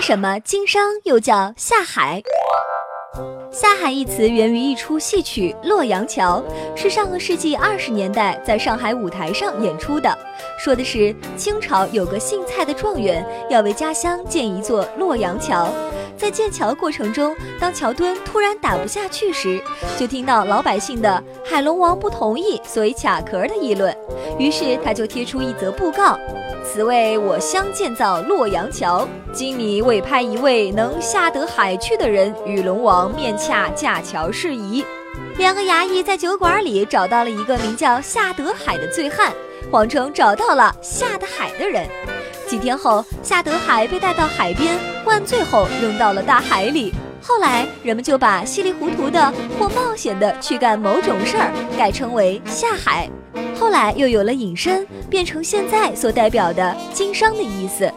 什么经商又叫下海？下海一词源于一出戏曲《洛阳桥》，是上个世纪二十年代在上海舞台上演出的。说的是清朝有个姓蔡的状元要为家乡建一座洛阳桥，在建桥过程中，当桥墩突然打不下去时，就听到老百姓的“海龙王不同意，所以卡壳”的议论，于是他就贴出一则布告。此为我乡建造洛阳桥，今拟委派一位能下得海去的人与龙王面洽架桥事宜。两个衙役在酒馆里找到了一个名叫夏德海的醉汉，谎称找到了下得海的人。几天后，夏德海被带到海边灌醉后扔到了大海里。后来人们就把稀里糊涂的或冒险的去干某种事儿改称为下海。后来又有了隐身，变成现在所代表的经商的意思。